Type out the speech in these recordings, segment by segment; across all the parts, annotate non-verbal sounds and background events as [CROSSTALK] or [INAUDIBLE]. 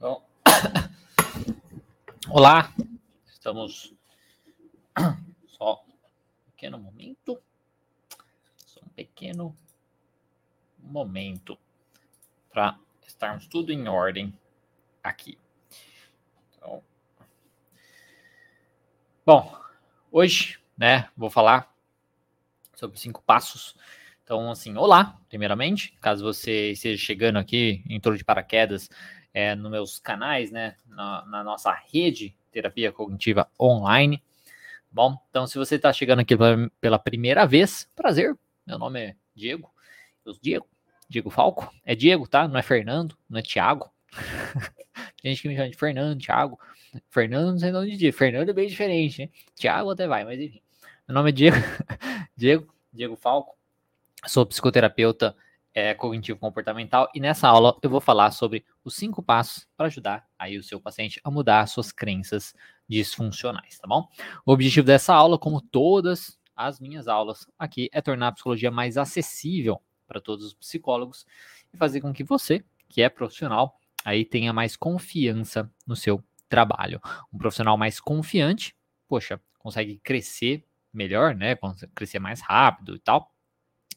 Bom. [COUGHS] Olá, estamos [COUGHS] só um pequeno momento, só um pequeno momento para estarmos tudo em ordem aqui. Então, bom, hoje, né, vou falar sobre cinco passos. Então, assim, olá, primeiramente, caso você esteja chegando aqui, entrou de paraquedas é, nos meus canais, né, na, na, nossa rede Terapia Cognitiva Online. Bom, então se você está chegando aqui pela, primeira vez, prazer, meu nome é Diego, eu sou Diego, Diego Falco, é Diego, tá? Não é Fernando, não é Tiago. [LAUGHS] Tem gente que me chama de Fernando, Thiago. Fernando não sei onde dizer. Fernando é bem diferente, né? Thiago até vai, mas enfim. Meu nome é Diego. [LAUGHS] Diego, Diego Falco. Sou psicoterapeuta é, cognitivo comportamental e nessa aula eu vou falar sobre os cinco passos para ajudar aí o seu paciente a mudar suas crenças disfuncionais, tá bom? O objetivo dessa aula, como todas as minhas aulas aqui, é tornar a psicologia mais acessível para todos os psicólogos e fazer com que você, que é profissional, aí tenha mais confiança no seu trabalho. Um profissional mais confiante, poxa, consegue crescer melhor, né? Crescer mais rápido e tal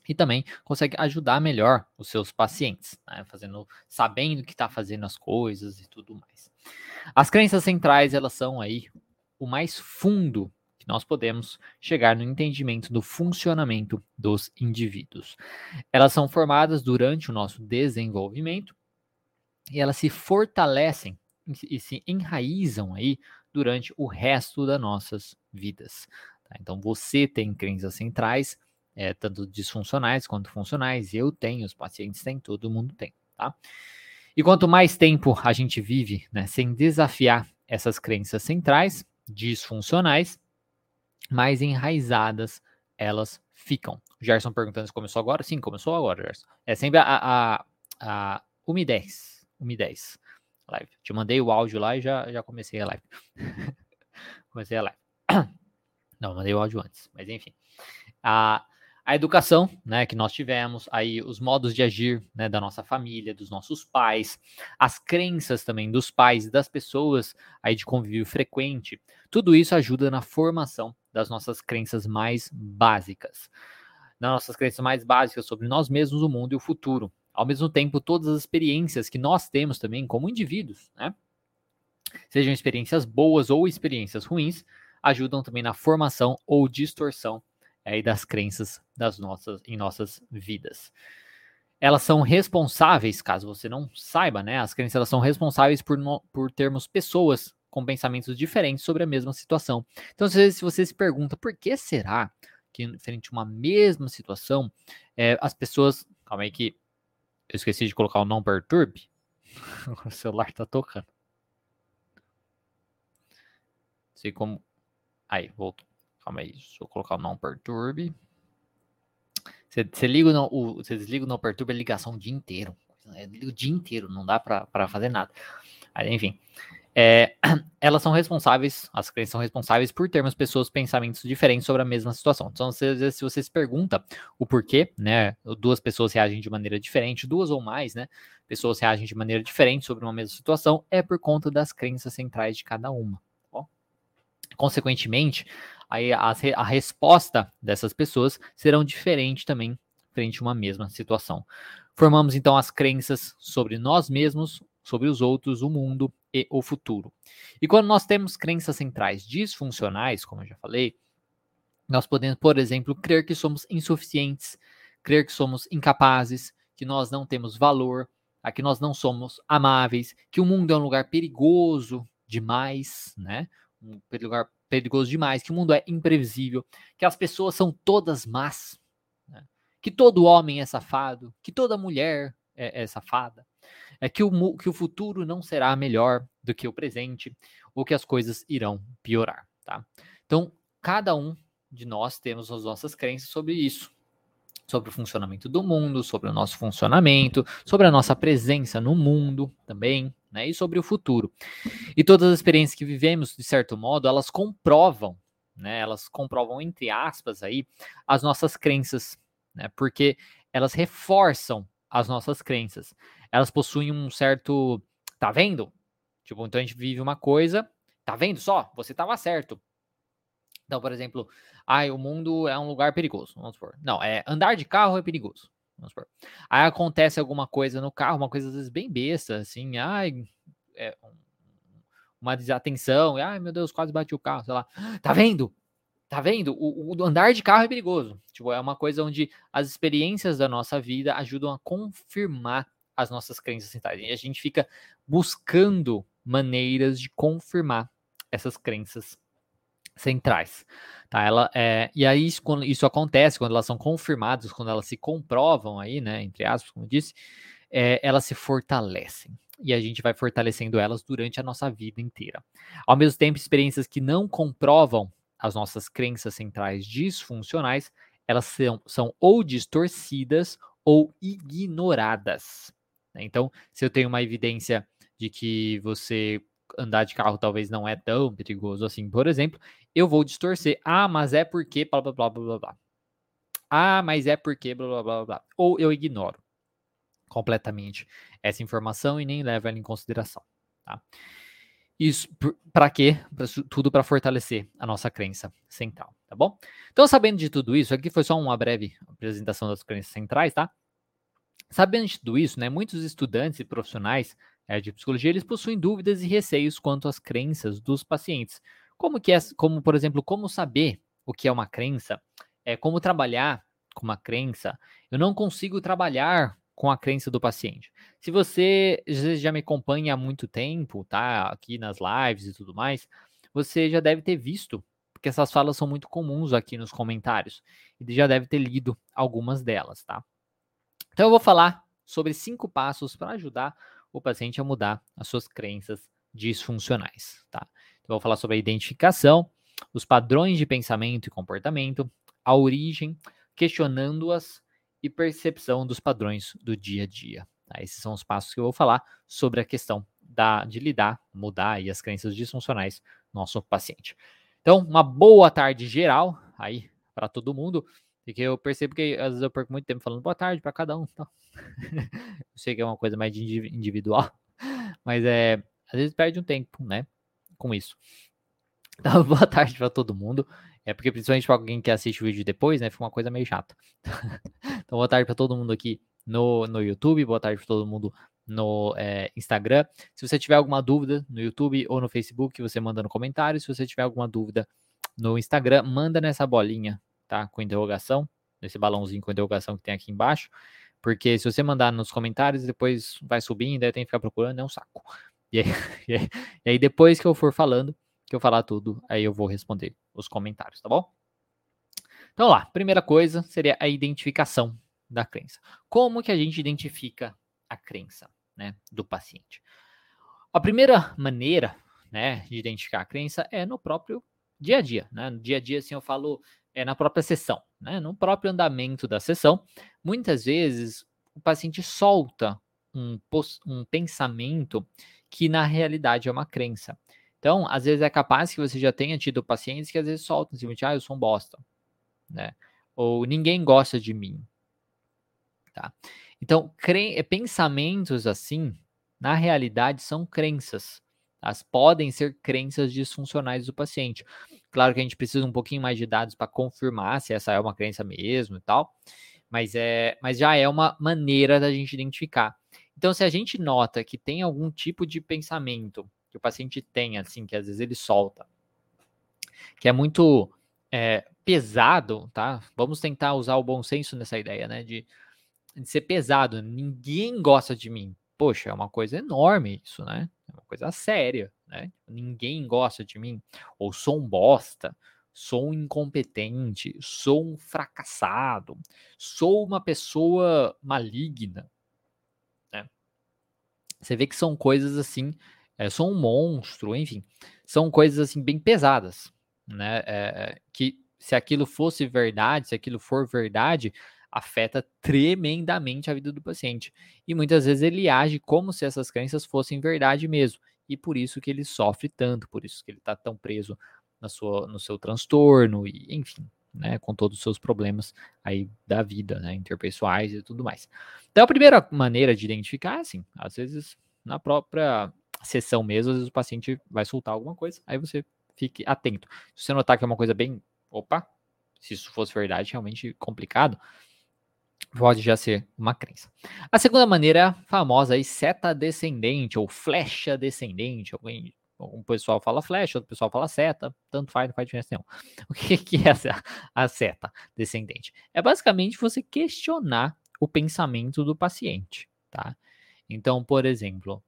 e também consegue ajudar melhor os seus pacientes, né? fazendo, sabendo que está fazendo as coisas e tudo mais. As crenças centrais elas são aí o mais fundo que nós podemos chegar no entendimento do funcionamento dos indivíduos. Elas são formadas durante o nosso desenvolvimento e elas se fortalecem e se enraizam aí durante o resto das nossas vidas. Tá? Então você tem crenças centrais é, tanto disfuncionais quanto funcionais. Eu tenho, os pacientes têm, todo mundo tem, tá? E quanto mais tempo a gente vive né, sem desafiar essas crenças centrais, disfuncionais, mais enraizadas elas ficam. O Gerson perguntando se começou agora. Sim, começou agora, Gerson. É sempre a, a, a 1 e 10. 1 e 10. Live. Te mandei o áudio lá e já, já comecei a live. [LAUGHS] comecei a live. [COUGHS] Não, mandei o áudio antes, mas enfim. A, a educação, né, que nós tivemos, aí os modos de agir, né, da nossa família, dos nossos pais, as crenças também dos pais e das pessoas aí de convívio frequente, tudo isso ajuda na formação das nossas crenças mais básicas. Das nossas crenças mais básicas sobre nós mesmos, o mundo e o futuro. Ao mesmo tempo, todas as experiências que nós temos também como indivíduos, né, sejam experiências boas ou experiências ruins, ajudam também na formação ou distorção aí das crenças das nossas em nossas vidas. Elas são responsáveis, caso você não saiba, né? As crenças elas são responsáveis por, no, por termos pessoas com pensamentos diferentes sobre a mesma situação. Então, às vezes, se você se pergunta por que será que, frente a uma mesma situação, é, as pessoas. Calma aí que eu esqueci de colocar o não perturbe. [LAUGHS] o celular tá tocando. Sei como. Aí, voltou. Calma aí, deixa eu colocar o não perturbe. Você, você liga o, você desliga o não perturbe a ligação o dia inteiro. É, o dia inteiro, não dá para fazer nada. Aí, enfim. É, [CLEARS THROAT] elas são responsáveis, as crenças são responsáveis por termos pessoas pensamentos diferentes sobre a mesma situação. Então, às vezes, se você se pergunta o porquê, né, duas pessoas reagem de maneira diferente, duas ou mais, né, pessoas reagem de maneira diferente sobre uma mesma situação, é por conta das crenças centrais de cada uma. Tá Consequentemente, aí a, a resposta dessas pessoas serão diferentes também frente a uma mesma situação. Formamos então as crenças sobre nós mesmos, sobre os outros, o mundo e o futuro. E quando nós temos crenças centrais disfuncionais, como eu já falei, nós podemos, por exemplo, crer que somos insuficientes, crer que somos incapazes, que nós não temos valor, que nós não somos amáveis, que o mundo é um lugar perigoso demais, né? Um lugar perigoso demais, que o mundo é imprevisível, que as pessoas são todas más, né? que todo homem é safado, que toda mulher é, é safada, é que o, que o futuro não será melhor do que o presente, ou que as coisas irão piorar, tá? Então, cada um de nós temos as nossas crenças sobre isso, sobre o funcionamento do mundo, sobre o nosso funcionamento, sobre a nossa presença no mundo também, né? E sobre o futuro. E todas as experiências que vivemos, de certo modo, elas comprovam, né? Elas comprovam, entre aspas, aí, as nossas crenças, né? Porque elas reforçam as nossas crenças. Elas possuem um certo. Tá vendo? Tipo, então a gente vive uma coisa, tá vendo só? Você tava certo. Então, por exemplo, ai, o mundo é um lugar perigoso, vamos supor. Não, é andar de carro é perigoso. Vamos supor. Aí acontece alguma coisa no carro, uma coisa às vezes bem besta, assim, ai, é, uma desatenção, ai meu Deus, quase bati o carro, sei lá. Tá vendo? Tá vendo? O, o, andar de carro é perigoso. Tipo, é uma coisa onde as experiências da nossa vida ajudam a confirmar as nossas crenças centrais. E a gente fica buscando maneiras de confirmar essas crenças centrais. Tá? Ela, é, e aí, isso, quando isso acontece, quando elas são confirmadas, quando elas se comprovam aí, né, entre aspas, como disse, é, elas se fortalecem. E a gente vai fortalecendo elas durante a nossa vida inteira. Ao mesmo tempo, experiências que não comprovam as nossas crenças centrais disfuncionais, elas são, são ou distorcidas ou ignoradas. Né? Então, se eu tenho uma evidência de que você andar de carro talvez não é tão perigoso assim, por exemplo, eu vou distorcer. Ah, mas é porque blá blá blá blá blá. Ah, mas é porque blá blá blá blá. Ou eu ignoro completamente essa informação e nem levo ela em consideração, tá? Isso para quê? Tudo para fortalecer a nossa crença central, tá bom? Então, sabendo de tudo isso, aqui foi só uma breve apresentação das crenças centrais, tá? Sabendo de tudo isso, né, muitos estudantes e profissionais é, de psicologia, eles possuem dúvidas e receios quanto às crenças dos pacientes. Como que é, como por exemplo, como saber o que é uma crença, é como trabalhar com uma crença. Eu não consigo trabalhar com a crença do paciente. Se você já me acompanha há muito tempo, tá, aqui nas lives e tudo mais, você já deve ter visto, porque essas falas são muito comuns aqui nos comentários, e já deve ter lido algumas delas, tá? Então eu vou falar sobre cinco passos para ajudar o paciente a mudar as suas crenças disfuncionais, tá? Então, vou falar sobre a identificação, os padrões de pensamento e comportamento, a origem, questionando-as e percepção dos padrões do dia a dia. Tá? Esses são os passos que eu vou falar sobre a questão da, de lidar, mudar aí as crenças disfuncionais do nosso paciente. Então, uma boa tarde geral aí para todo mundo, porque eu percebo que às vezes eu perco muito tempo falando boa tarde para cada um. Então. [LAUGHS] eu sei que é uma coisa mais individual, [LAUGHS] mas é às vezes perde um tempo, né? Com isso. [LAUGHS] Então, [LAUGHS] boa tarde para todo mundo. É porque principalmente para alguém que assiste o vídeo depois, né? Fica uma coisa meio chata. [LAUGHS] então, boa tarde para todo mundo aqui no, no YouTube, boa tarde para todo mundo no é, Instagram. Se você tiver alguma dúvida no YouTube ou no Facebook, você manda no comentário. Se você tiver alguma dúvida no Instagram, manda nessa bolinha, tá? Com interrogação, nesse balãozinho com interrogação que tem aqui embaixo. Porque se você mandar nos comentários, depois vai subindo, aí tem que ficar procurando, é um saco. [LAUGHS] E aí, e aí, depois que eu for falando, que eu falar tudo, aí eu vou responder os comentários, tá bom? Então lá, primeira coisa seria a identificação da crença. Como que a gente identifica a crença, né, do paciente? A primeira maneira, né, de identificar a crença é no próprio dia a dia, né? No dia a dia, assim, eu falo é na própria sessão, né? No próprio andamento da sessão, muitas vezes o paciente solta um, um pensamento que na realidade é uma crença. Então, às vezes é capaz que você já tenha tido pacientes que às vezes soltam simplesmente, ah, eu sou um bosta, né? Ou ninguém gosta de mim, tá? Então, pensamentos assim, na realidade, são crenças. Elas podem ser crenças disfuncionais do paciente. Claro que a gente precisa um pouquinho mais de dados para confirmar se essa é uma crença mesmo e tal, mas, é, mas já é uma maneira da gente identificar. Então, se a gente nota que tem algum tipo de pensamento que o paciente tem, assim, que às vezes ele solta, que é muito é, pesado, tá? Vamos tentar usar o bom senso nessa ideia, né? De, de ser pesado. Ninguém gosta de mim. Poxa, é uma coisa enorme isso, né? É uma coisa séria, né? Ninguém gosta de mim. Ou sou um bosta, sou um incompetente, sou um fracassado, sou uma pessoa maligna. Você vê que são coisas assim, é, sou um monstro, enfim, são coisas assim bem pesadas, né? É, que se aquilo fosse verdade, se aquilo for verdade, afeta tremendamente a vida do paciente. E muitas vezes ele age como se essas crenças fossem verdade mesmo. E por isso que ele sofre tanto, por isso que ele está tão preso na sua, no seu transtorno, e enfim, né, com todos os seus problemas aí da vida, né, interpessoais e tudo mais. Então, a primeira maneira de identificar, assim, às vezes na própria sessão mesmo, às vezes o paciente vai soltar alguma coisa, aí você fique atento. Se você notar que é uma coisa bem, opa, se isso fosse verdade, realmente complicado, pode já ser uma crença. A segunda maneira famosa aí, seta descendente ou flecha descendente. Alguém, um pessoal fala flecha, outro pessoal fala seta, tanto faz, não faz diferença nenhuma. [LAUGHS] O que, que é essa, a seta descendente? É basicamente você questionar o pensamento do paciente, tá? Então, por exemplo,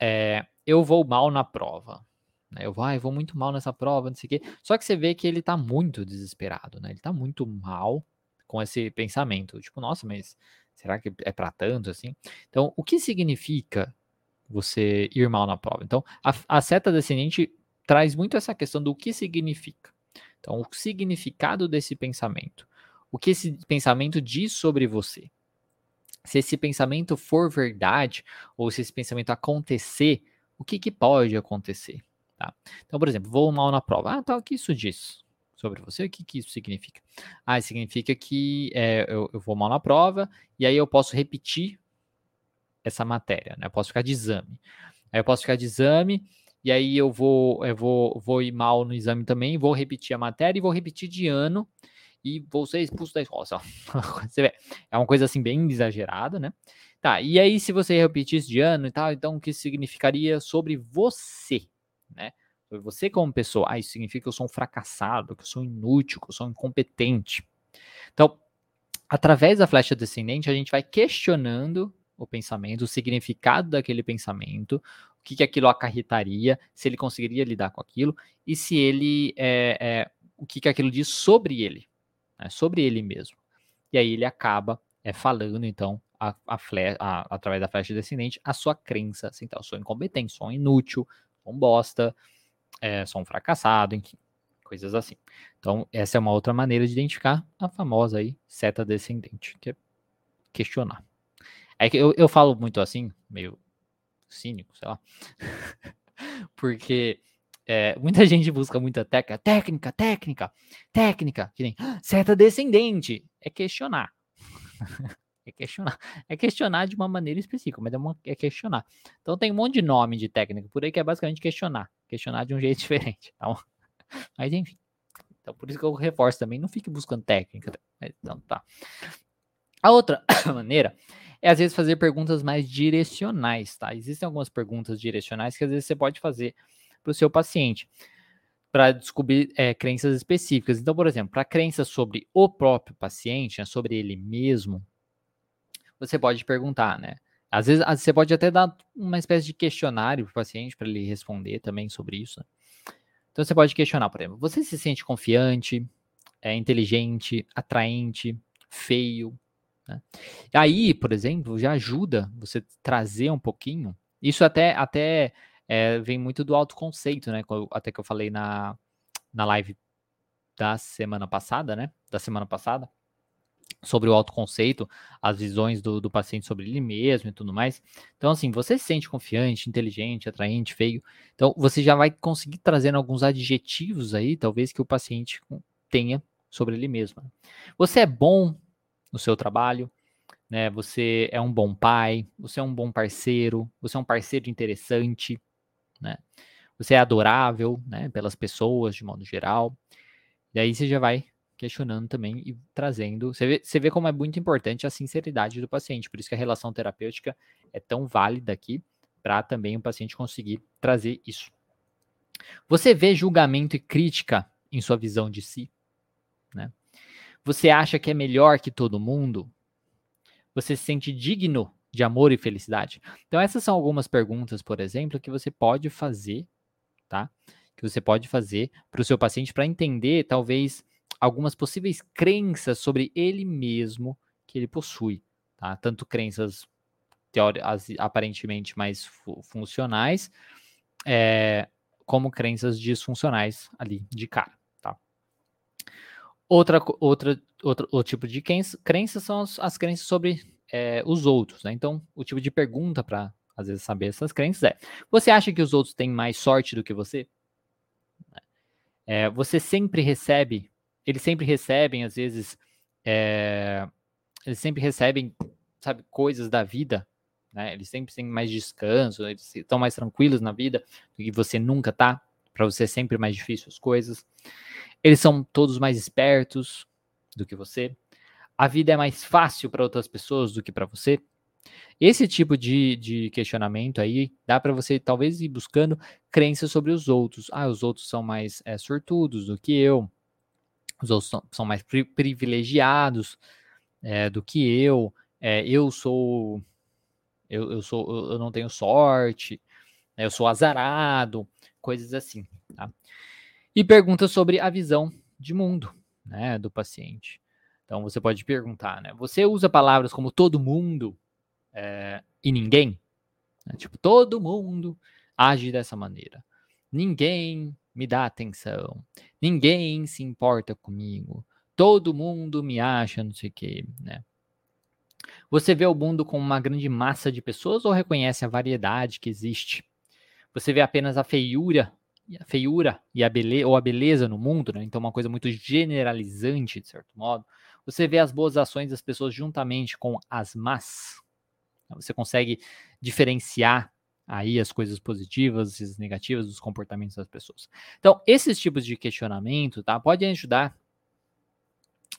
é, eu vou mal na prova. Né? Eu vou, ah, eu vou muito mal nessa prova, não sei o quê. Só que você vê que ele tá muito desesperado, né? Ele tá muito mal com esse pensamento. Tipo, nossa, mas será que é para tanto assim? Então, o que significa você ir mal na prova? Então, a, a seta descendente traz muito essa questão do que significa. Então, o significado desse pensamento. O que esse pensamento diz sobre você. Se esse pensamento for verdade, ou se esse pensamento acontecer, o que, que pode acontecer? Tá? Então, por exemplo, vou mal na prova. Ah, tá, o que isso diz? sobre você. O que, que isso significa? Ah, significa que é, eu, eu, vou mal na prova e aí eu posso repetir essa matéria, né? Eu posso ficar de exame. Aí eu posso ficar de exame e aí eu vou, eu vou, vou ir mal no exame também, vou repetir a matéria e vou repetir de ano e vou ser expulso da escola. [LAUGHS] Você vê, é uma coisa assim bem exagerada, né? Tá, e aí se você repetisse de ano e tal, então o que significaria sobre você, né? Você como pessoa, ah, isso significa que eu sou um fracassado, que eu sou inútil, que eu sou incompetente. Então, através da flecha descendente, a gente vai questionando o pensamento, o significado daquele pensamento, o que, que aquilo acarretaria, se ele conseguiria lidar com aquilo, e se ele, é, é, o que, que aquilo diz sobre ele, né, sobre ele mesmo. E aí ele acaba é, falando, então, a, a, fle a, através da flecha descendente, a sua crença, então, sou incompetente, sou inútil, sou um bosta, é, sou um fracassado, enfim, coisas assim. Então, essa é uma outra maneira de identificar a famosa aí seta descendente, que é questionar. É que eu, eu falo muito assim, meio cínico, sei lá, [LAUGHS] porque é, muita [LAUGHS] gente busca muita técnica, técnica, técnica, técnica, que nem seta descendente, é questionar. [LAUGHS] É questionar. É questionar de uma maneira específica, mas é, uma, é questionar. Então tem um monte de nome de técnica por aí que é basicamente questionar. Questionar de um jeito diferente. Tá mas enfim. Então por isso que eu reforço também. Não fique buscando técnica. Então tá. A outra [COUGHS] maneira é às vezes fazer perguntas mais direcionais, tá? Existem algumas perguntas direcionais que às vezes você pode fazer para o seu paciente para descobrir é, crenças específicas. Então, por exemplo, para crenças sobre o próprio paciente, né, sobre ele mesmo, você pode perguntar, né? Às vezes, você pode até dar uma espécie de questionário para o paciente para ele responder também sobre isso. Então você pode questionar, por exemplo, você se sente confiante, é inteligente, atraente, feio? Né? Aí, por exemplo, já ajuda você trazer um pouquinho. Isso até, até é, vem muito do autoconceito, né? Até que eu falei na, na live da semana passada, né? Da semana passada sobre o autoconceito, as visões do, do, paciente sobre ele mesmo e tudo mais. Então, assim, você se sente confiante, inteligente, atraente, feio. Então, você já vai conseguir trazer alguns adjetivos aí, talvez, que o paciente tenha sobre ele mesmo. Você é bom no seu trabalho, né? Você é um bom pai, você é um bom parceiro, você é um parceiro interessante, né? Você é adorável, né? Pelas pessoas, de modo geral. E aí você já vai questionando também e trazendo. Você vê, você vê como é muito importante a sinceridade do paciente, por isso que a relação terapêutica é tão válida aqui para também o paciente conseguir trazer isso. Você vê julgamento e crítica em sua visão de si? Né? Você acha que é melhor que todo mundo? Você se sente digno de amor e felicidade? Então, essas são algumas perguntas, por exemplo, que você pode fazer, tá? Que você pode fazer para o seu paciente para entender, talvez, algumas possíveis crenças sobre ele mesmo que ele possui, tá? Tanto crenças teóricas aparentemente mais fu funcionais, é, como crenças disfuncionais ali de cara? Outra, outra, outro, outro tipo de crença, são as, as crenças sobre é, os outros, né? Então, o tipo de pergunta para às vezes saber essas crenças é: você acha que os outros têm mais sorte do que você? É, você sempre recebe eles sempre recebem, às vezes, é, eles sempre recebem, sabe, coisas da vida né? Eles sempre têm mais descanso, eles estão mais tranquilos na vida do que você nunca tá. Para você é sempre mais difícil as coisas. Eles são todos mais espertos do que você. A vida é mais fácil para outras pessoas do que para você. Esse tipo de, de questionamento aí dá para você talvez ir buscando crenças sobre os outros. Ah, os outros são mais é, sortudos do que eu. Os outros são, são mais pri privilegiados é, do que eu. É, eu sou eu, eu sou eu não tenho sorte, né, eu sou azarado, coisas assim. Tá? E pergunta sobre a visão de mundo né, do paciente. Então você pode perguntar, né? Você usa palavras como todo mundo é, e ninguém? Né, tipo, todo mundo age dessa maneira. Ninguém me dá atenção. Ninguém se importa comigo. Todo mundo me acha não sei o quê, né? Você vê o mundo como uma grande massa de pessoas ou reconhece a variedade que existe? Você vê apenas a feiura, a feiura e a beleza ou a beleza no mundo, né? Então uma coisa muito generalizante de certo modo. Você vê as boas ações das pessoas juntamente com as más. Você consegue diferenciar aí as coisas positivas as negativas dos comportamentos das pessoas. Então, esses tipos de questionamento, tá, podem ajudar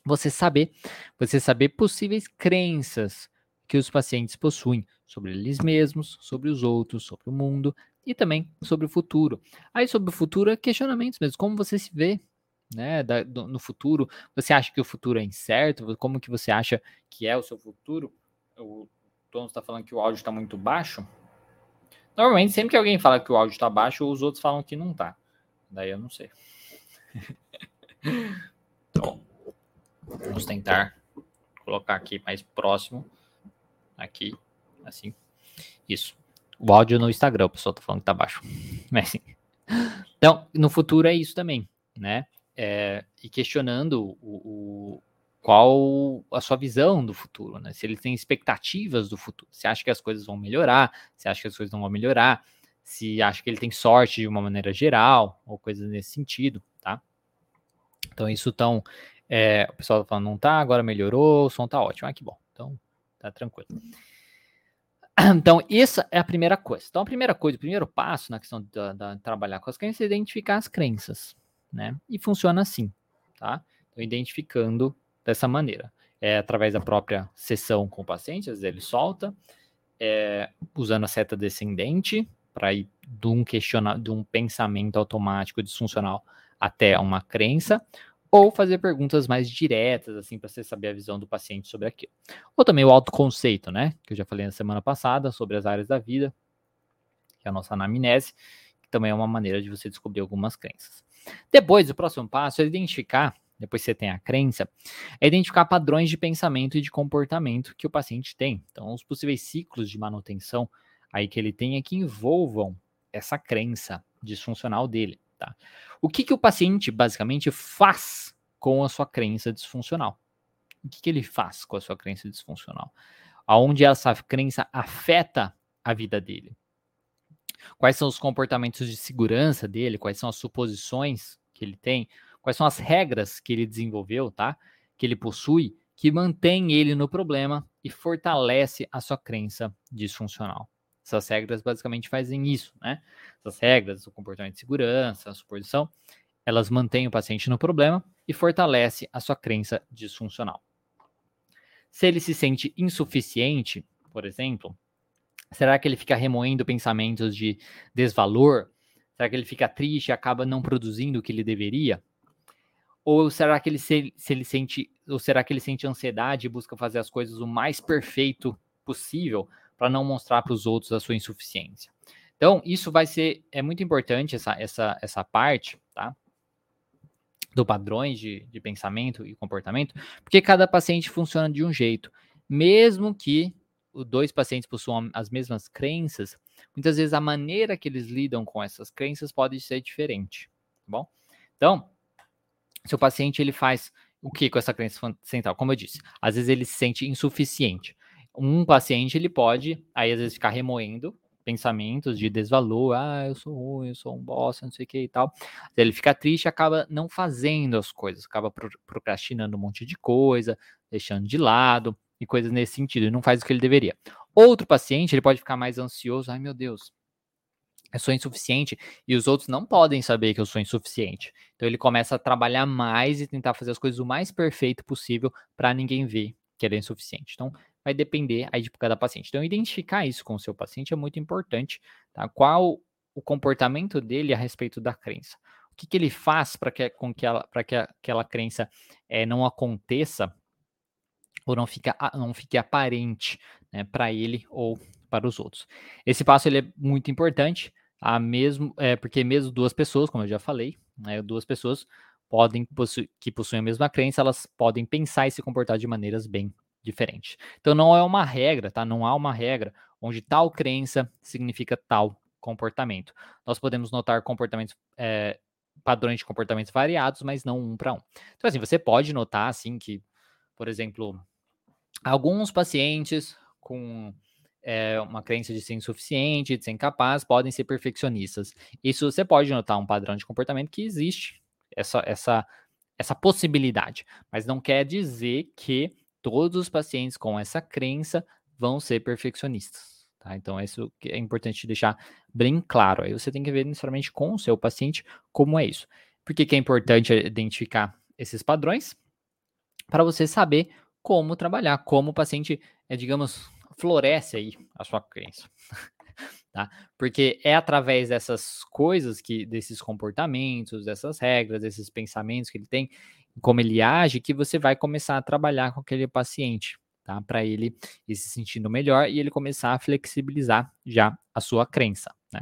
você saber, você saber possíveis crenças que os pacientes possuem sobre eles mesmos, sobre os outros, sobre o mundo e também sobre o futuro. Aí sobre o futuro, é questionamentos mesmo, como você se vê, né, da, do, no futuro, você acha que o futuro é incerto? Como que você acha que é o seu futuro? O Tom está falando que o áudio está muito baixo. Normalmente, sempre que alguém fala que o áudio está baixo, os outros falam que não está. Daí eu não sei. [LAUGHS] então, Vamos tentar colocar aqui mais próximo. Aqui, assim. Isso. O áudio no Instagram, o pessoal tá falando que tá baixo. [LAUGHS] Mas assim. Então, no futuro é isso também, né? É, e questionando o, o, qual a sua visão do futuro, né? Se ele tem expectativas do futuro. Se acha que as coisas vão melhorar, se acha que as coisas não vão melhorar, se acha que ele tem sorte de uma maneira geral, ou coisas nesse sentido, tá? Então, isso tão é, o pessoal tá falando, não tá, agora melhorou, o som tá ótimo. Ah, que bom. Então, tá tranquilo. Então, essa é a primeira coisa. Então, a primeira coisa, o primeiro passo na questão de trabalhar com as crenças é identificar as crenças, né? E funciona assim, tá? Então, identificando dessa maneira. É através da própria sessão com o paciente, às vezes ele solta, é, usando a seta descendente para ir de um, questiona, de um pensamento automático disfuncional até uma crença, ou fazer perguntas mais diretas, assim, para você saber a visão do paciente sobre aquilo. Ou também o autoconceito, né? Que eu já falei na semana passada sobre as áreas da vida, que é a nossa anamnese, que também é uma maneira de você descobrir algumas crenças. Depois, o próximo passo é identificar, depois você tem a crença, é identificar padrões de pensamento e de comportamento que o paciente tem. Então, os possíveis ciclos de manutenção aí que ele tem é que envolvam essa crença disfuncional dele. Tá? O que, que o paciente basicamente faz com a sua crença disfuncional? O que, que ele faz com a sua crença disfuncional? Aonde essa crença afeta a vida dele? Quais são os comportamentos de segurança dele? Quais são as suposições que ele tem? Quais são as regras que ele desenvolveu, tá? Que ele possui, que mantém ele no problema e fortalece a sua crença disfuncional. Essas regras basicamente fazem isso, né? Essas regras, o comportamento de segurança, a suposição, elas mantêm o paciente no problema e fortalece a sua crença disfuncional. Se ele se sente insuficiente, por exemplo, será que ele fica remoendo pensamentos de desvalor? Será que ele fica triste e acaba não produzindo o que ele deveria? Ou será que ele se, se ele sente, ou será que ele sente ansiedade e busca fazer as coisas o mais perfeito possível para não mostrar para os outros a sua insuficiência. Então, isso vai ser, é muito importante essa, essa, essa parte, tá? Do padrões de, de pensamento e comportamento, porque cada paciente funciona de um jeito. Mesmo que os dois pacientes possuam as mesmas crenças, muitas vezes a maneira que eles lidam com essas crenças pode ser diferente, tá bom? Então, se o paciente ele faz o que com essa crença central? Como eu disse, às vezes ele se sente insuficiente um paciente ele pode, aí às vezes, ficar remoendo pensamentos de desvalor, ah, eu sou ruim, eu sou um bosta, não sei o que e tal. Ele fica triste acaba não fazendo as coisas, acaba procrastinando um monte de coisa, deixando de lado e coisas nesse sentido, e não faz o que ele deveria. Outro paciente, ele pode ficar mais ansioso, ai meu Deus, eu sou insuficiente e os outros não podem saber que eu sou insuficiente. Então ele começa a trabalhar mais e tentar fazer as coisas o mais perfeito possível para ninguém ver que ele é insuficiente. Então vai depender aí de cada paciente. Então identificar isso com o seu paciente é muito importante, tá? Qual o comportamento dele a respeito da crença? O que, que ele faz para que, com que, ela, que aquela crença é, não aconteça ou não, fica, não fique aparente né, para ele ou para os outros. Esse passo ele é muito importante, a mesmo, é, porque mesmo duas pessoas, como eu já falei, né, duas pessoas podem possu que possuem a mesma crença, elas podem pensar e se comportar de maneiras bem diferentes. Então não é uma regra, tá? Não há uma regra onde tal crença significa tal comportamento. Nós podemos notar comportamentos é, padrões de comportamentos variados, mas não um para um. Então assim, você pode notar assim que, por exemplo, alguns pacientes com é, uma crença de ser insuficiente, de ser incapaz, podem ser perfeccionistas. Isso você pode notar um padrão de comportamento que existe, essa, essa, essa possibilidade, mas não quer dizer que todos os pacientes com essa crença vão ser perfeccionistas. Tá? Então, isso é importante deixar bem claro. Aí você tem que ver necessariamente com o seu paciente como é isso. Por que, que é importante identificar esses padrões? Para você saber como trabalhar, como o paciente, é, digamos, floresce aí a sua crença. [LAUGHS] tá? Porque é através dessas coisas que desses comportamentos, dessas regras, desses pensamentos que ele tem, como ele age, que você vai começar a trabalhar com aquele paciente, tá? Para ele ir se sentindo melhor e ele começar a flexibilizar já a sua crença, né?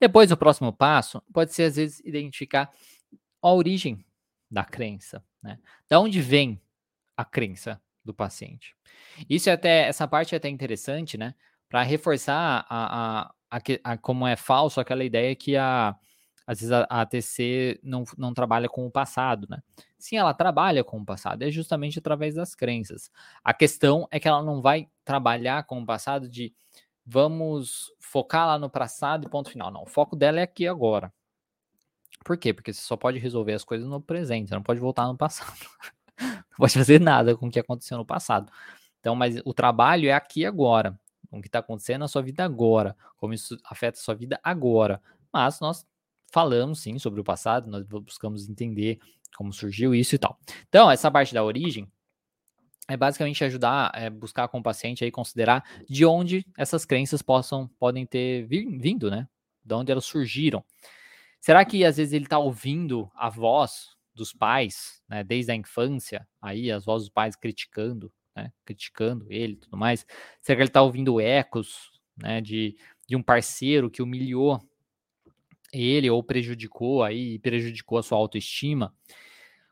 Depois, o próximo passo pode ser, às vezes, identificar a origem da crença, né? Da onde vem a crença do paciente. Isso é até, essa parte é até interessante, né? Para reforçar a, a, a, a, como é falso aquela ideia que a, às vezes a, ATC não, não trabalha com o passado, né? Sim, ela trabalha com o passado, é justamente através das crenças. A questão é que ela não vai trabalhar com o passado de vamos focar lá no passado e ponto final. Não, o foco dela é aqui agora. Por quê? Porque você só pode resolver as coisas no presente, você não pode voltar no passado. [LAUGHS] não pode fazer nada com o que aconteceu no passado. Então, mas o trabalho é aqui agora, com o que está acontecendo na sua vida agora, como isso afeta a sua vida agora. Mas nós falamos sim sobre o passado, nós buscamos entender como surgiu isso e tal. Então, essa parte da origem é basicamente ajudar, é, buscar com o paciente aí considerar de onde essas crenças possam podem ter vindo, né? De onde elas surgiram. Será que às vezes ele está ouvindo a voz dos pais, né, desde a infância, aí as vozes dos pais criticando, né, criticando ele e tudo mais? Será que ele está ouvindo ecos, né, de, de um parceiro que humilhou ele ou prejudicou aí, prejudicou a sua autoestima?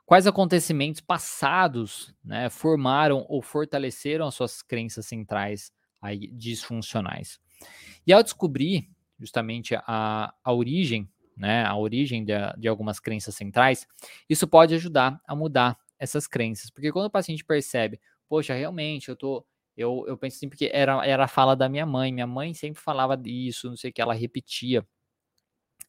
Quais acontecimentos passados, né, formaram ou fortaleceram as suas crenças centrais aí disfuncionais? E ao descobrir justamente a, a origem né, a origem de, de algumas crenças centrais, isso pode ajudar a mudar essas crenças. Porque quando o paciente percebe, poxa, realmente eu tô. Eu, eu penso sempre que era, era a fala da minha mãe. Minha mãe sempre falava disso, não sei o que, ela repetia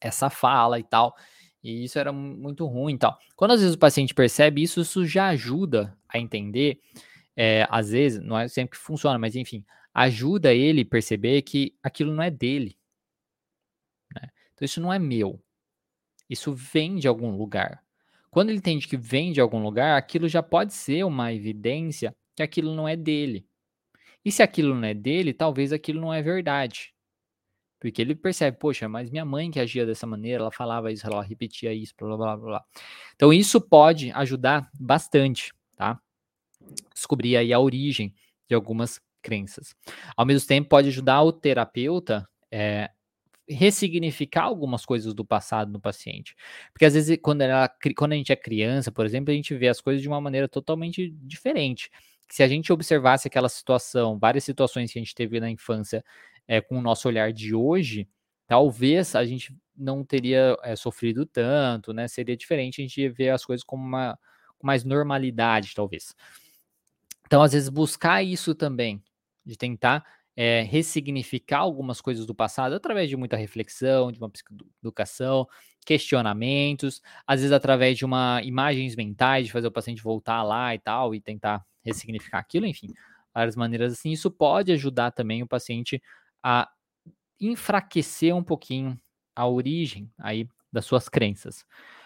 essa fala e tal. E isso era muito ruim e tal. Quando às vezes o paciente percebe isso, isso já ajuda a entender. É, às vezes, não é sempre que funciona, mas enfim, ajuda ele perceber que aquilo não é dele. Então isso não é meu. Isso vem de algum lugar. Quando ele entende que vem de algum lugar, aquilo já pode ser uma evidência que aquilo não é dele. E se aquilo não é dele, talvez aquilo não é verdade. Porque ele percebe, poxa, mas minha mãe que agia dessa maneira, ela falava isso, ela repetia isso, blá blá blá blá. Então isso pode ajudar bastante, tá? Descobrir aí a origem de algumas crenças. Ao mesmo tempo, pode ajudar o terapeuta é, ressignificar algumas coisas do passado no paciente. Porque às vezes, quando, ela, quando a gente é criança, por exemplo, a gente vê as coisas de uma maneira totalmente diferente. Se a gente observasse aquela situação, várias situações que a gente teve na infância, é, com o nosso olhar de hoje, talvez a gente não teria é, sofrido tanto, né? Seria diferente, a gente ver as coisas com uma com mais normalidade, talvez. Então, às vezes, buscar isso também, de tentar é, ressignificar algumas coisas do passado através de muita reflexão, de uma educação, questionamentos, às vezes através de uma imagens mentais, de fazer o paciente voltar lá e tal, e tentar ressignificar aquilo, enfim. várias maneiras assim. Isso pode ajudar também o paciente a enfraquecer um pouquinho a origem aí das suas crenças.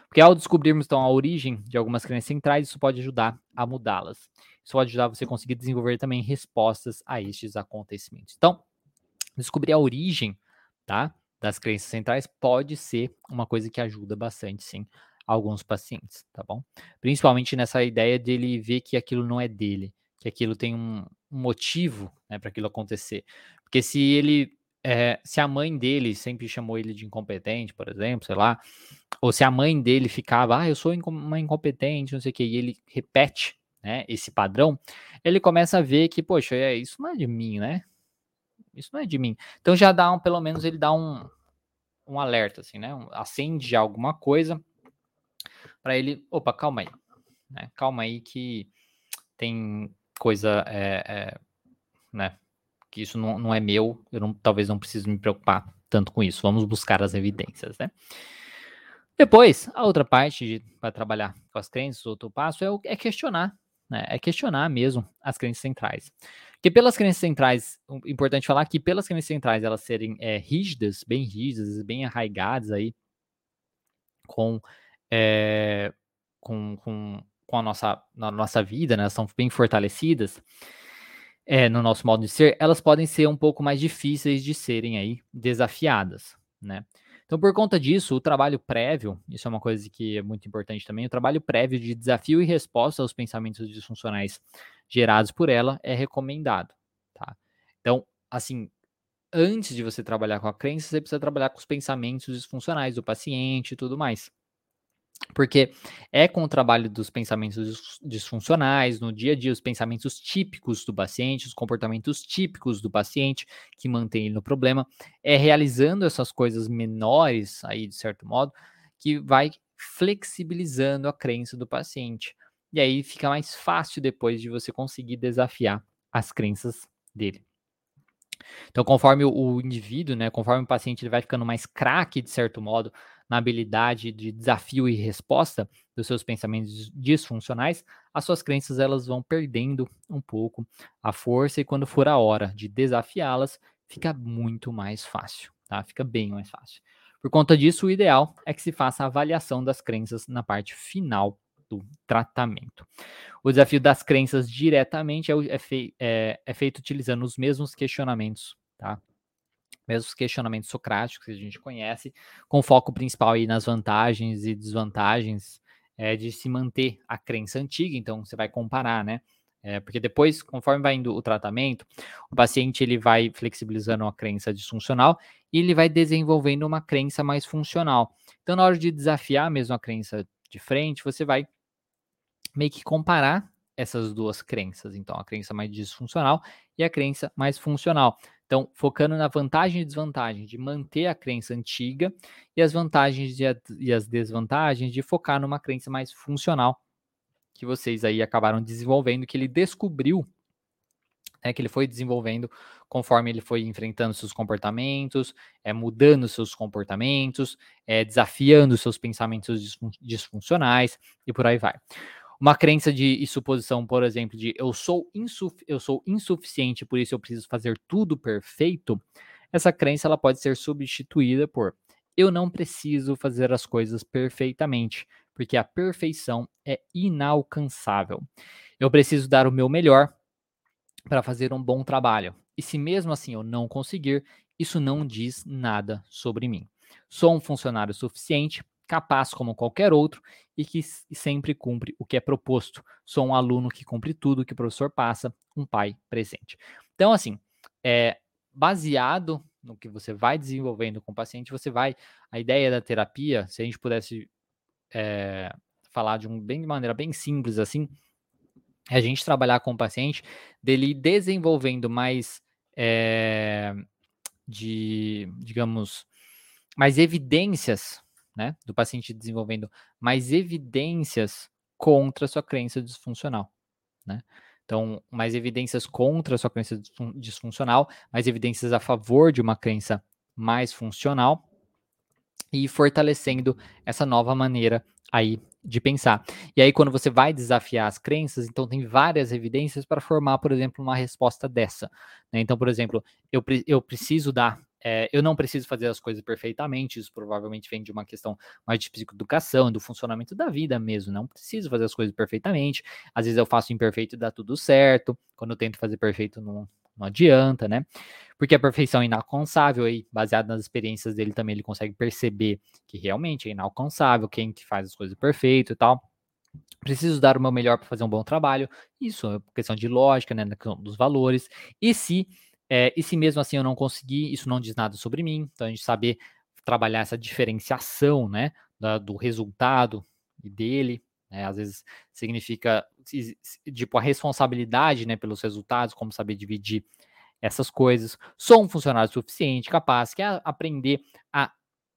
Porque ao descobrirmos então a origem de algumas crenças centrais, isso pode ajudar a mudá-las. Isso pode ajudar você a conseguir desenvolver também respostas a estes acontecimentos. Então, descobrir a origem, tá, das crenças centrais pode ser uma coisa que ajuda bastante, sim, alguns pacientes, tá bom? Principalmente nessa ideia dele ver que aquilo não é dele, que aquilo tem um, um motivo né, para aquilo acontecer. Porque se ele é, se a mãe dele sempre chamou ele de incompetente, por exemplo, sei lá, ou se a mãe dele ficava, ah, eu sou uma incompetente, não sei o que, e ele repete né, esse padrão, ele começa a ver que, poxa, é, isso não é de mim, né? Isso não é de mim. Então já dá um, pelo menos ele dá um, um alerta, assim, né? Um, acende alguma coisa para ele, opa, calma aí, né? Calma aí que tem coisa, é, é, né? que isso não, não é meu, eu não, talvez não precise me preocupar tanto com isso. Vamos buscar as evidências, né? Depois, a outra parte para trabalhar com as crenças, outro passo é, é questionar, né? É questionar mesmo as crenças centrais. Porque pelas crenças centrais, importante falar que pelas crenças centrais elas serem é, rígidas, bem rígidas, bem arraigadas aí, com, é, com, com, com a nossa, na nossa vida, né? Elas são bem fortalecidas é, no nosso modo de ser, elas podem ser um pouco mais difíceis de serem aí desafiadas, né? Então, por conta disso, o trabalho prévio, isso é uma coisa que é muito importante também, o trabalho prévio de desafio e resposta aos pensamentos disfuncionais gerados por ela é recomendado, tá? Então, assim, antes de você trabalhar com a crença, você precisa trabalhar com os pensamentos disfuncionais do paciente e tudo mais. Porque é com o trabalho dos pensamentos disfuncionais, no dia a dia, os pensamentos típicos do paciente, os comportamentos típicos do paciente que mantém ele no problema, é realizando essas coisas menores, aí de certo modo, que vai flexibilizando a crença do paciente. E aí fica mais fácil depois de você conseguir desafiar as crenças dele. Então, conforme o, indivíduo, né, conforme o paciente ele vai ficando mais craque, de certo modo, na habilidade de desafio e resposta dos seus pensamentos disfuncionais, as suas crenças elas vão perdendo um pouco a força e quando for a hora de desafiá-las, fica muito mais fácil, tá? Fica bem mais fácil. Por conta disso, o ideal é que se faça a avaliação das crenças na parte final do tratamento. O desafio das crenças diretamente é, é, fei é, é feito utilizando os mesmos questionamentos, tá? Mesmos questionamentos socráticos que a gente conhece, com foco principal aí nas vantagens e desvantagens é, de se manter a crença antiga. Então, você vai comparar, né? É, porque depois, conforme vai indo o tratamento, o paciente ele vai flexibilizando a crença disfuncional e ele vai desenvolvendo uma crença mais funcional. Então, na hora de desafiar mesmo a crença de frente, você vai meio que comparar essas duas crenças. Então, a crença mais disfuncional e a crença mais funcional. Então, focando na vantagem e desvantagem de manter a crença antiga e as vantagens e as desvantagens de focar numa crença mais funcional que vocês aí acabaram desenvolvendo, que ele descobriu, né, que ele foi desenvolvendo conforme ele foi enfrentando seus comportamentos, é, mudando seus comportamentos, é, desafiando seus pensamentos disfuncionais e por aí vai uma crença de suposição, por exemplo, de eu sou, insuf eu sou insuficiente, por isso eu preciso fazer tudo perfeito, essa crença ela pode ser substituída por eu não preciso fazer as coisas perfeitamente, porque a perfeição é inalcançável. Eu preciso dar o meu melhor para fazer um bom trabalho. E se mesmo assim eu não conseguir, isso não diz nada sobre mim. Sou um funcionário suficiente capaz como qualquer outro e que sempre cumpre o que é proposto. Sou um aluno que cumpre tudo que o professor passa, um pai presente. Então, assim, é, baseado no que você vai desenvolvendo com o paciente, você vai. A ideia da terapia, se a gente pudesse é, falar de um bem de maneira bem simples assim, é a gente trabalhar com o paciente, dele desenvolvendo mais é, de, digamos, mais evidências né, do paciente desenvolvendo mais evidências contra a sua crença disfuncional, né? Então, mais evidências contra a sua crença disfuncional, mais evidências a favor de uma crença mais funcional e fortalecendo essa nova maneira aí de pensar. E aí, quando você vai desafiar as crenças, então tem várias evidências para formar, por exemplo, uma resposta dessa. Né? Então, por exemplo, eu, eu preciso dar. É, eu não preciso fazer as coisas perfeitamente, isso provavelmente vem de uma questão mais de psicoeducação, do funcionamento da vida mesmo. Não preciso fazer as coisas perfeitamente. Às vezes eu faço imperfeito e dá tudo certo. Quando eu tento fazer perfeito, não, não adianta, né? Porque a perfeição é inalcançável e baseado nas experiências dele também ele consegue perceber que realmente é inalcançável, quem que faz as coisas perfeito e tal. Preciso dar o meu melhor para fazer um bom trabalho. Isso é questão de lógica, né, dos valores. E se é, e se mesmo assim eu não conseguir, isso não diz nada sobre mim. Então a gente saber trabalhar essa diferenciação, né, da, do resultado e dele, né, às vezes significa tipo a responsabilidade, né, pelos resultados, como saber dividir essas coisas. Sou um funcionário suficiente, capaz, quer aprender a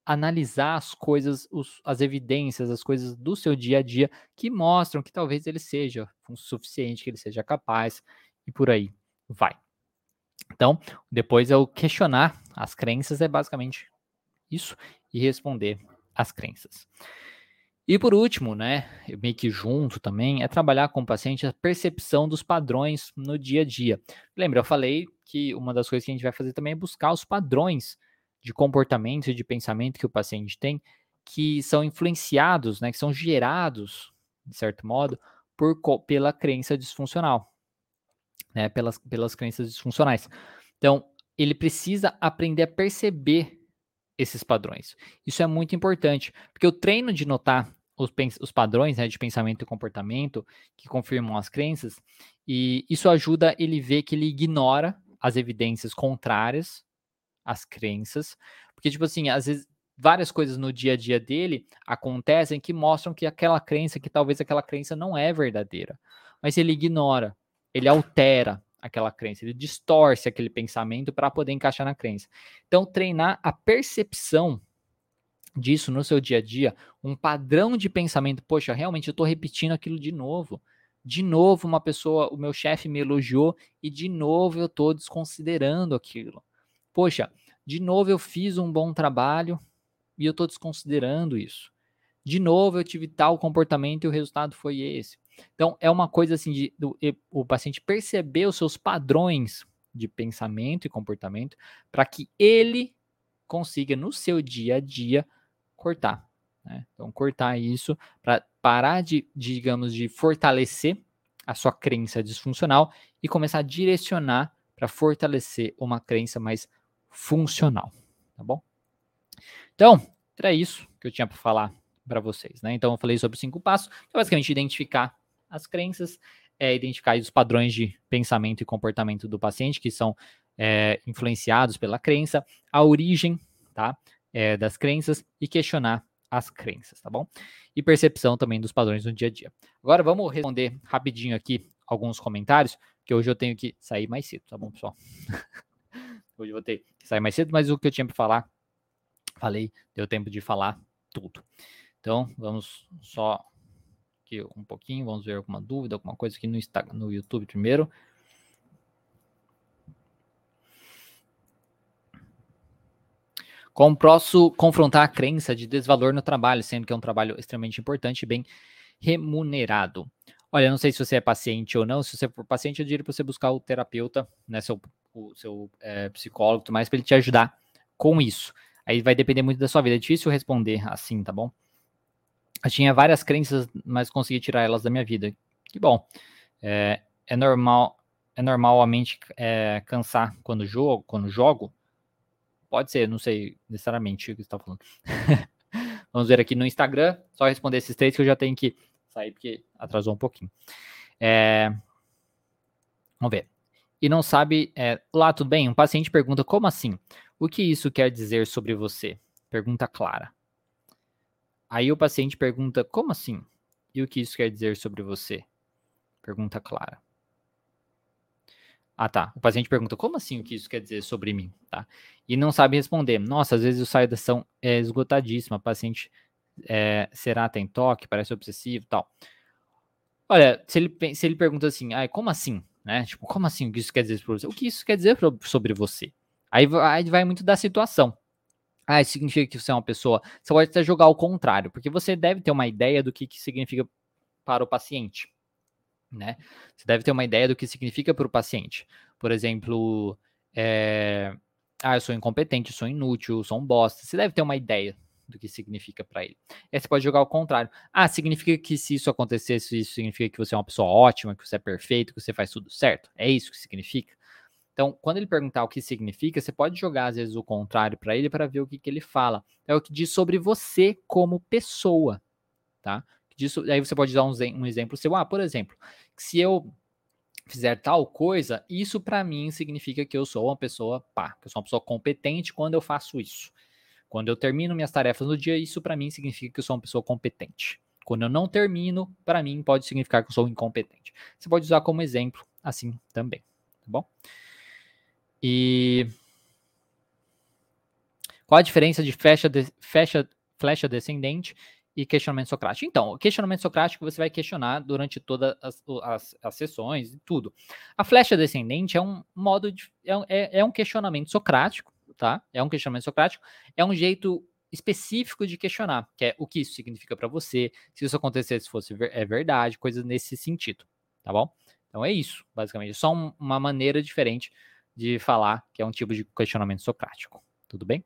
analisar as coisas, os, as evidências, as coisas do seu dia a dia que mostram que talvez ele seja suficiente, que ele seja capaz e por aí vai. Então, depois eu questionar as crenças é basicamente isso e responder as crenças. E por último, né, meio que junto também, é trabalhar com o paciente a percepção dos padrões no dia a dia. Lembra, eu falei que uma das coisas que a gente vai fazer também é buscar os padrões de comportamento e de pensamento que o paciente tem, que são influenciados, né, que são gerados, de certo modo, por, pela crença disfuncional, né, pelas, pelas crenças disfuncionais. Então, ele precisa aprender a perceber esses padrões. Isso é muito importante, porque o treino de notar os, os padrões né, de pensamento e comportamento que confirmam as crenças, e isso ajuda ele ver que ele ignora as evidências contrárias às crenças, porque, tipo assim, às vezes várias coisas no dia a dia dele acontecem que mostram que aquela crença, que talvez aquela crença não é verdadeira, mas ele ignora, ele altera aquela crença, ele distorce aquele pensamento para poder encaixar na crença. Então, treinar a percepção disso no seu dia a dia, um padrão de pensamento, poxa, realmente eu estou repetindo aquilo de novo. De novo, uma pessoa, o meu chefe me elogiou e de novo eu estou desconsiderando aquilo. Poxa, de novo eu fiz um bom trabalho e eu estou desconsiderando isso. De novo eu tive tal comportamento e o resultado foi esse. Então, é uma coisa assim de do, o paciente perceber os seus padrões de pensamento e comportamento para que ele consiga, no seu dia a dia, cortar. Né? Então, cortar isso para parar de, digamos, de fortalecer a sua crença disfuncional e começar a direcionar para fortalecer uma crença mais funcional, tá bom? Então, era isso que eu tinha para falar para vocês, né? Então, eu falei sobre cinco passos, que é basicamente identificar as crenças, é, identificar os padrões de pensamento e comportamento do paciente que são é, influenciados pela crença, a origem tá, é, das crenças e questionar as crenças, tá bom? E percepção também dos padrões no dia a dia. Agora vamos responder rapidinho aqui alguns comentários, que hoje eu tenho que sair mais cedo, tá bom, pessoal? [LAUGHS] hoje eu vou ter que sair mais cedo, mas o que eu tinha para falar, falei, deu tempo de falar tudo. Então, vamos só aqui um pouquinho, vamos ver alguma dúvida, alguma coisa aqui no, Instagram, no YouTube primeiro. Como posso confrontar a crença de desvalor no trabalho, sendo que é um trabalho extremamente importante e bem remunerado? Olha, não sei se você é paciente ou não. Se você for paciente, eu diria para você buscar o terapeuta, né, seu, o seu é, psicólogo, mais para ele te ajudar com isso. Aí vai depender muito da sua vida. É difícil responder assim, tá bom? Eu tinha várias crenças, mas consegui tirar elas da minha vida. Que bom. É, é normal, é normal a mente é, cansar quando jogo, quando jogo. Pode ser, não sei necessariamente o que você está falando. [LAUGHS] Vamos ver aqui no Instagram. Só responder esses três que eu já tenho que sair porque atrasou um pouquinho. É, vamos ver. E não sabe. É, Olá, tudo bem? Um paciente pergunta: como assim? O que isso quer dizer sobre você? Pergunta clara. Aí o paciente pergunta: Como assim? E o que isso quer dizer sobre você? Pergunta clara. Ah, tá. O paciente pergunta: Como assim o que isso quer dizer sobre mim? Tá? E não sabe responder. Nossa, às vezes eu saio da ação é esgotadíssima. O paciente é, será tem toque, parece obsessivo tal. Olha, se ele, se ele pergunta assim, ah, como assim? Né? Tipo, como assim o que isso quer dizer sobre você? O que isso quer dizer sobre você? Aí, aí vai muito da situação. Ah, isso significa que você é uma pessoa. Você pode até jogar ao contrário, porque você deve ter uma ideia do que, que significa para o paciente. Né? Você deve ter uma ideia do que significa para o paciente. Por exemplo, é... ah, eu sou incompetente, eu sou inútil, eu sou um bosta. Você deve ter uma ideia do que significa para ele. E aí você pode jogar ao contrário. Ah, significa que se isso acontecesse, isso significa que você é uma pessoa ótima, que você é perfeito, que você faz tudo certo. É isso que significa. Então, quando ele perguntar o que significa, você pode jogar às vezes o contrário para ele para ver o que, que ele fala. É o que diz sobre você como pessoa, tá? Disso, aí você pode dar um, um exemplo seu. Ah, por exemplo, se eu fizer tal coisa, isso para mim significa que eu sou uma pessoa pá, que eu sou uma pessoa competente quando eu faço isso. Quando eu termino minhas tarefas no dia, isso para mim significa que eu sou uma pessoa competente. Quando eu não termino, para mim pode significar que eu sou incompetente. Você pode usar como exemplo assim também, tá bom? E qual a diferença de flecha, de, flecha, flecha descendente e questionamento socrático? Então, o questionamento socrático você vai questionar durante todas as, as, as sessões e tudo. A flecha descendente é um modo de, é, é, é um questionamento socrático, tá? É um questionamento socrático, é um jeito específico de questionar, que é o que isso significa para você, se isso acontecesse fosse ver, é verdade, coisas nesse sentido, tá bom? Então é isso, basicamente, é só um, uma maneira diferente de falar que é um tipo de questionamento socrático, tudo bem?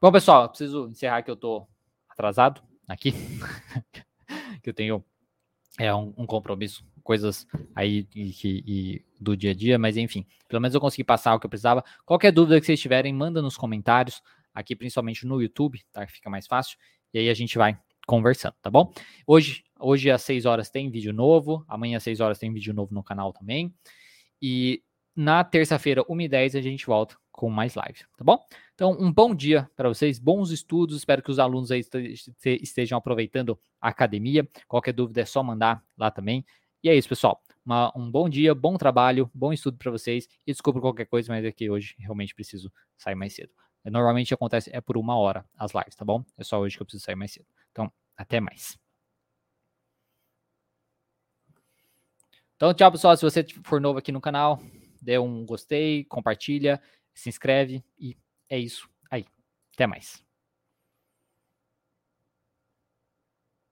Bom, pessoal, preciso encerrar que eu tô atrasado aqui, [LAUGHS] que eu tenho é um, um compromisso, coisas aí e, e, do dia a dia, mas enfim, pelo menos eu consegui passar o que eu precisava. Qualquer dúvida que vocês tiverem, manda nos comentários, aqui principalmente no YouTube, tá? Fica mais fácil, e aí a gente vai conversando, tá bom? Hoje, hoje às 6 horas tem vídeo novo, amanhã às 6 horas tem vídeo novo no canal também, e na terça-feira, 1h10, a gente volta com mais live, tá bom? Então, um bom dia para vocês, bons estudos, espero que os alunos aí estejam aproveitando a academia. Qualquer dúvida é só mandar lá também. E é isso, pessoal. Uma, um bom dia, bom trabalho, bom estudo para vocês. E desculpa qualquer coisa, mas é que hoje realmente preciso sair mais cedo. Normalmente acontece é por uma hora as lives, tá bom? É só hoje que eu preciso sair mais cedo. Então, até mais. Então, tchau, pessoal. Se você for novo aqui no canal, dê um gostei, compartilha, se inscreve e é isso aí. Até mais.